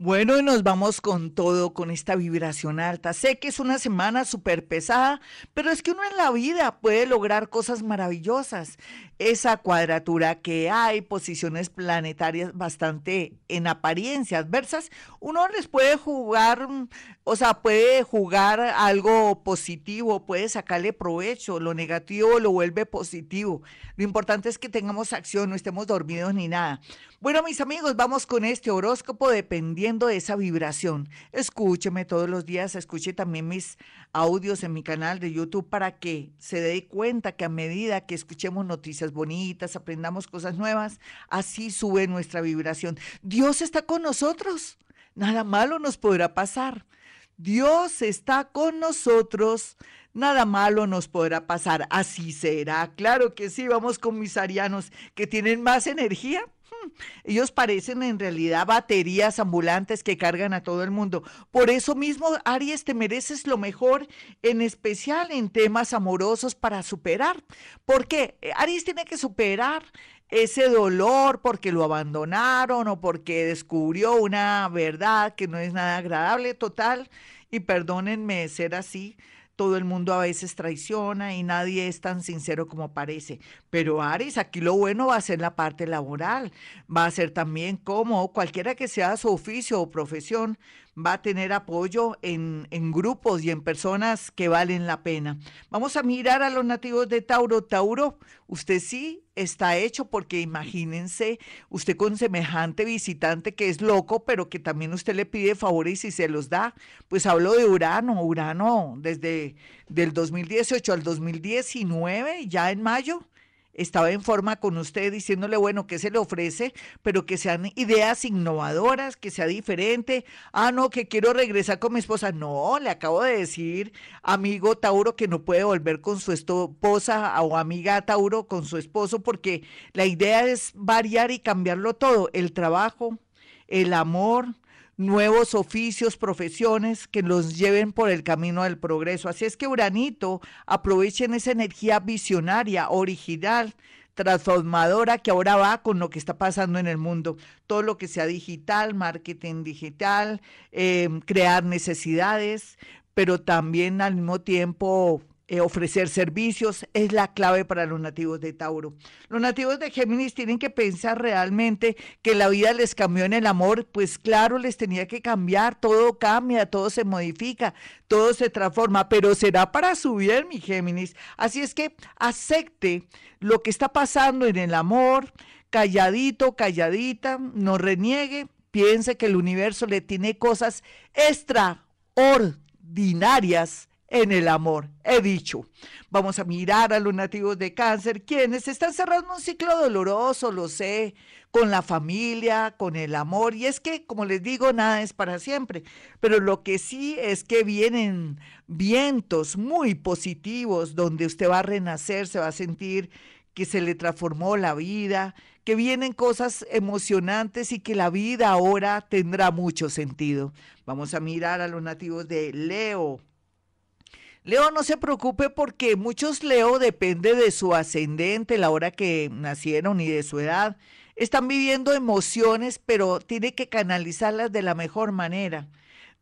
Bueno, y nos vamos con todo, con esta vibración alta. Sé que es una semana súper pesada, pero es que uno en la vida puede lograr cosas maravillosas. Esa cuadratura que hay, posiciones planetarias bastante en apariencia adversas, uno les puede jugar, o sea, puede jugar algo positivo, puede sacarle provecho, lo negativo lo vuelve positivo. Lo importante es que tengamos acción, no estemos dormidos ni nada. Bueno, mis amigos, vamos con este horóscopo dependiendo esa vibración. Escúcheme todos los días, escuche también mis audios en mi canal de YouTube para que se dé cuenta que a medida que escuchemos noticias bonitas, aprendamos cosas nuevas, así sube nuestra vibración. Dios está con nosotros. Nada malo nos podrá pasar. Dios está con nosotros nada malo nos podrá pasar. Así será. Claro que sí, vamos con mis arianos que tienen más energía ellos parecen en realidad baterías ambulantes que cargan a todo el mundo. Por eso mismo, Aries, te mereces lo mejor, en especial en temas amorosos para superar. Porque Aries tiene que superar ese dolor porque lo abandonaron o porque descubrió una verdad que no es nada agradable, total. Y perdónenme ser así, todo el mundo a veces traiciona y nadie es tan sincero como parece. Pero Aries, aquí lo bueno va a ser la parte laboral, va a ser también como cualquiera que sea su oficio o profesión, va a tener apoyo en, en, grupos y en personas que valen la pena. Vamos a mirar a los nativos de Tauro. Tauro, usted sí está hecho porque imagínense usted con semejante visitante que es loco, pero que también usted le pide favores y se los da. Pues hablo de Urano, Urano desde del 2018 al 2019, ya en mayo estaba en forma con usted diciéndole, bueno, ¿qué se le ofrece? Pero que sean ideas innovadoras, que sea diferente. Ah, no, que quiero regresar con mi esposa. No, le acabo de decir, amigo Tauro, que no puede volver con su esposa o amiga Tauro con su esposo, porque la idea es variar y cambiarlo todo. El trabajo, el amor, nuevos oficios, profesiones que los lleven por el camino del progreso. Así es que Uranito, aprovechen esa energía visionaria, original, transformadora que ahora va con lo que está pasando en el mundo. Todo lo que sea digital, marketing digital, eh, crear necesidades, pero también al mismo tiempo eh, ofrecer servicios es la clave para los nativos de Tauro. Los nativos de Géminis tienen que pensar realmente que la vida les cambió en el amor, pues claro, les tenía que cambiar, todo cambia, todo se modifica, todo se transforma, pero será para su bien, mi Géminis. Así es que acepte lo que está pasando en el amor, calladito, calladita, no reniegue, piense que el universo le tiene cosas extraordinarias en el amor. He dicho, vamos a mirar a los nativos de cáncer, quienes están cerrando un ciclo doloroso, lo sé, con la familia, con el amor. Y es que, como les digo, nada es para siempre. Pero lo que sí es que vienen vientos muy positivos donde usted va a renacer, se va a sentir que se le transformó la vida, que vienen cosas emocionantes y que la vida ahora tendrá mucho sentido. Vamos a mirar a los nativos de Leo. Leo, no se preocupe porque muchos Leo depende de su ascendente, la hora que nacieron y de su edad. Están viviendo emociones, pero tiene que canalizarlas de la mejor manera.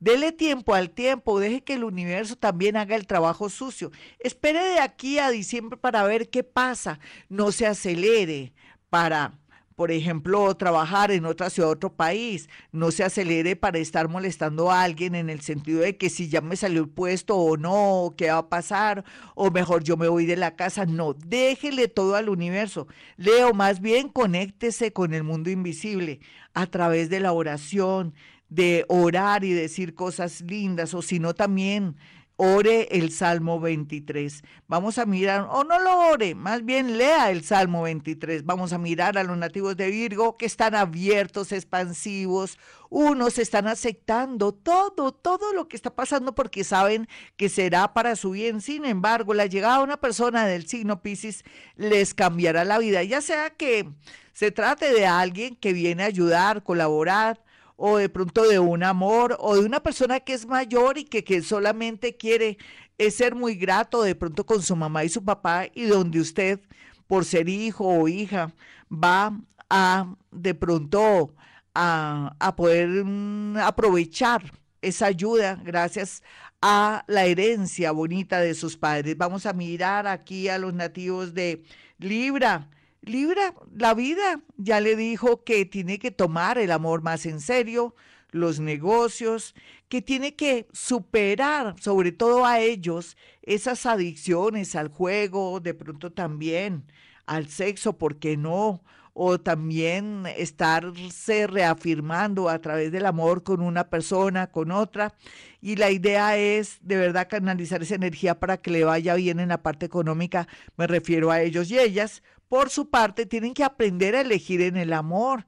Dele tiempo al tiempo, deje que el universo también haga el trabajo sucio. Espere de aquí a diciembre para ver qué pasa. No se acelere para por ejemplo, trabajar en otra ciudad, otro país, no se acelere para estar molestando a alguien en el sentido de que si ya me salió el puesto o no, qué va a pasar, o mejor yo me voy de la casa. No, déjele todo al universo. Leo, más bien conéctese con el mundo invisible a través de la oración, de orar y decir cosas lindas, o si no también ore el Salmo 23. Vamos a mirar, o no lo ore, más bien lea el Salmo 23. Vamos a mirar a los nativos de Virgo que están abiertos, expansivos, unos están aceptando todo, todo lo que está pasando porque saben que será para su bien. Sin embargo, la llegada de una persona del signo Pisces les cambiará la vida, ya sea que se trate de alguien que viene a ayudar, colaborar, o de pronto de un amor o de una persona que es mayor y que, que solamente quiere es ser muy grato de pronto con su mamá y su papá y donde usted por ser hijo o hija, va a de pronto a, a poder mm, aprovechar esa ayuda gracias a la herencia bonita de sus padres. Vamos a mirar aquí a los nativos de Libra. Libra, la vida ya le dijo que tiene que tomar el amor más en serio, los negocios, que tiene que superar, sobre todo a ellos, esas adicciones al juego, de pronto también al sexo, ¿por qué no? o también estarse reafirmando a través del amor con una persona, con otra. Y la idea es de verdad canalizar esa energía para que le vaya bien en la parte económica, me refiero a ellos y ellas. Por su parte, tienen que aprender a elegir en el amor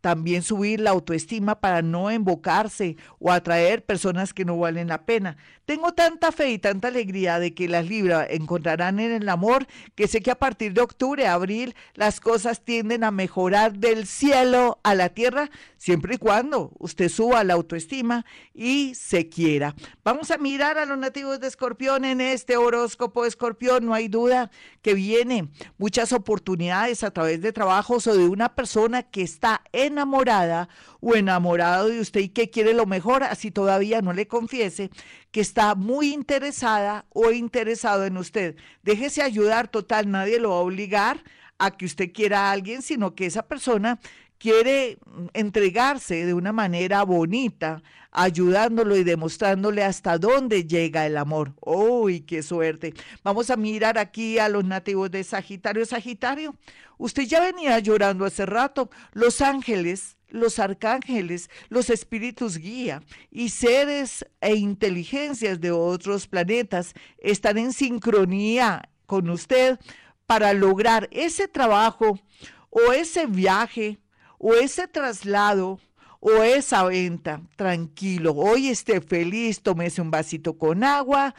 también subir la autoestima para no embocarse o atraer personas que no valen la pena. Tengo tanta fe y tanta alegría de que las Libras encontrarán en el amor que sé que a partir de octubre, abril, las cosas tienden a mejorar del cielo a la tierra, siempre y cuando usted suba la autoestima y se quiera. Vamos a mirar a los nativos de Escorpión en este horóscopo de Escorpión. No hay duda que viene muchas oportunidades a través de trabajos o de una persona que está enamorada o enamorado de usted y que quiere lo mejor, así todavía no le confiese que está muy interesada o interesado en usted. Déjese ayudar, total, nadie lo va a obligar a que usted quiera a alguien, sino que esa persona quiere entregarse de una manera bonita, ayudándolo y demostrándole hasta dónde llega el amor. ¡Uy, qué suerte! Vamos a mirar aquí a los nativos de Sagitario. Sagitario, usted ya venía llorando hace rato. Los ángeles los arcángeles, los espíritus guía y seres e inteligencias de otros planetas están en sincronía con usted para lograr ese trabajo o ese viaje o ese traslado o esa venta. Tranquilo, hoy esté feliz, tómese un vasito con agua,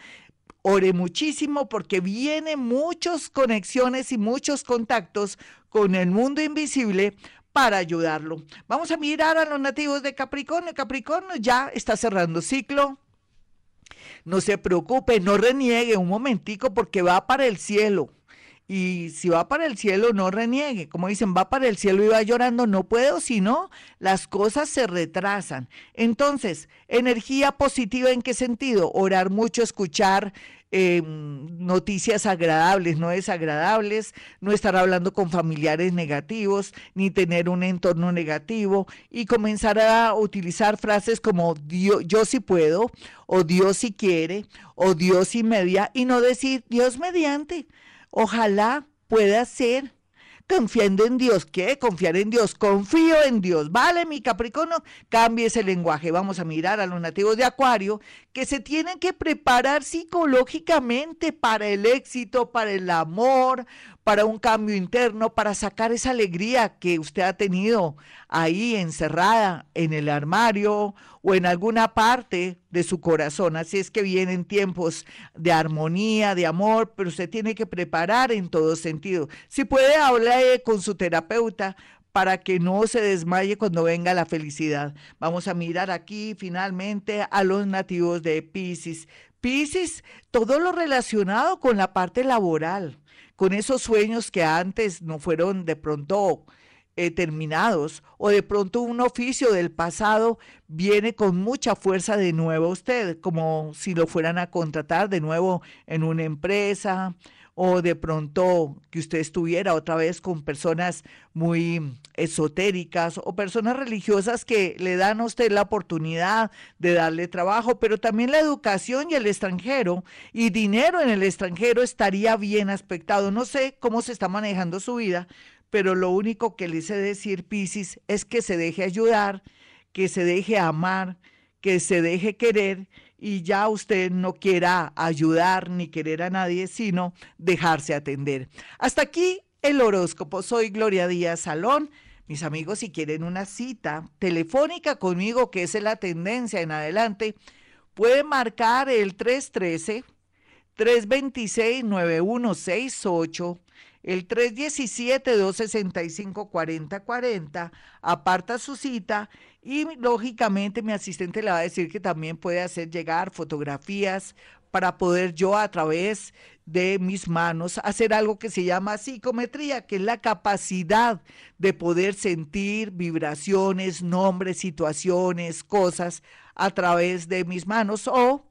ore muchísimo porque vienen muchas conexiones y muchos contactos con el mundo invisible para ayudarlo. Vamos a mirar a los nativos de Capricornio. Capricornio ya está cerrando ciclo. No se preocupe, no reniegue un momentico porque va para el cielo. Y si va para el cielo, no reniegue. Como dicen, va para el cielo y va llorando, no puedo, si no, las cosas se retrasan. Entonces, energía positiva en qué sentido? Orar mucho, escuchar Em, noticias agradables, no desagradables, no estar hablando con familiares negativos, ni tener un entorno negativo y comenzar a utilizar frases como Dios, yo sí puedo, o Dios si quiere, o Dios y media, y no decir Dios mediante. Ojalá pueda ser confiando en Dios. ¿Qué? Confiar en Dios. Confío en Dios. Vale, mi Capricornio, cambie ese lenguaje. Vamos a mirar a los nativos de Acuario que se tienen que preparar psicológicamente para el éxito, para el amor, para un cambio interno, para sacar esa alegría que usted ha tenido ahí encerrada en el armario o en alguna parte de su corazón. Así es que vienen tiempos de armonía, de amor, pero usted tiene que preparar en todo sentido. Si puede hablar con su terapeuta para que no se desmaye cuando venga la felicidad. Vamos a mirar aquí finalmente a los nativos de Pisces. Pisces, todo lo relacionado con la parte laboral, con esos sueños que antes no fueron de pronto eh, terminados o de pronto un oficio del pasado viene con mucha fuerza de nuevo a usted, como si lo fueran a contratar de nuevo en una empresa o de pronto que usted estuviera otra vez con personas muy esotéricas o personas religiosas que le dan a usted la oportunidad de darle trabajo, pero también la educación y el extranjero y dinero en el extranjero estaría bien aspectado. No sé cómo se está manejando su vida, pero lo único que le hice decir, Piscis, es que se deje ayudar, que se deje amar, que se deje querer y ya usted no quiera ayudar ni querer a nadie, sino dejarse atender. Hasta aquí el horóscopo. Soy Gloria Díaz Salón. Mis amigos, si quieren una cita telefónica conmigo, que es la tendencia en adelante, pueden marcar el 313 326 9168 el 317-265-4040, aparta su cita y lógicamente mi asistente le va a decir que también puede hacer llegar fotografías para poder yo a través de mis manos hacer algo que se llama psicometría, que es la capacidad de poder sentir vibraciones, nombres, situaciones, cosas a través de mis manos. O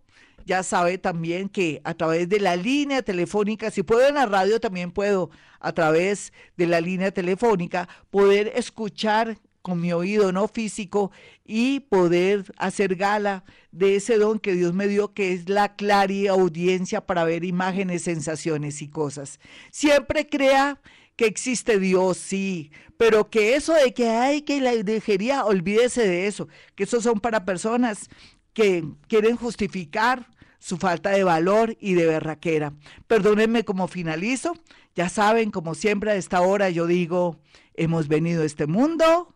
ya sabe también que a través de la línea telefónica, si puedo en la radio, también puedo a través de la línea telefónica poder escuchar con mi oído no físico y poder hacer gala de ese don que Dios me dio, que es la clara audiencia para ver imágenes, sensaciones y cosas. Siempre crea que existe Dios, sí, pero que eso de que hay que la dejería, olvídese de eso, que eso son para personas que quieren justificar su falta de valor y de berraquera. Perdónenme como finalizo, ya saben, como siempre a esta hora yo digo, hemos venido a este mundo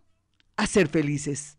a ser felices.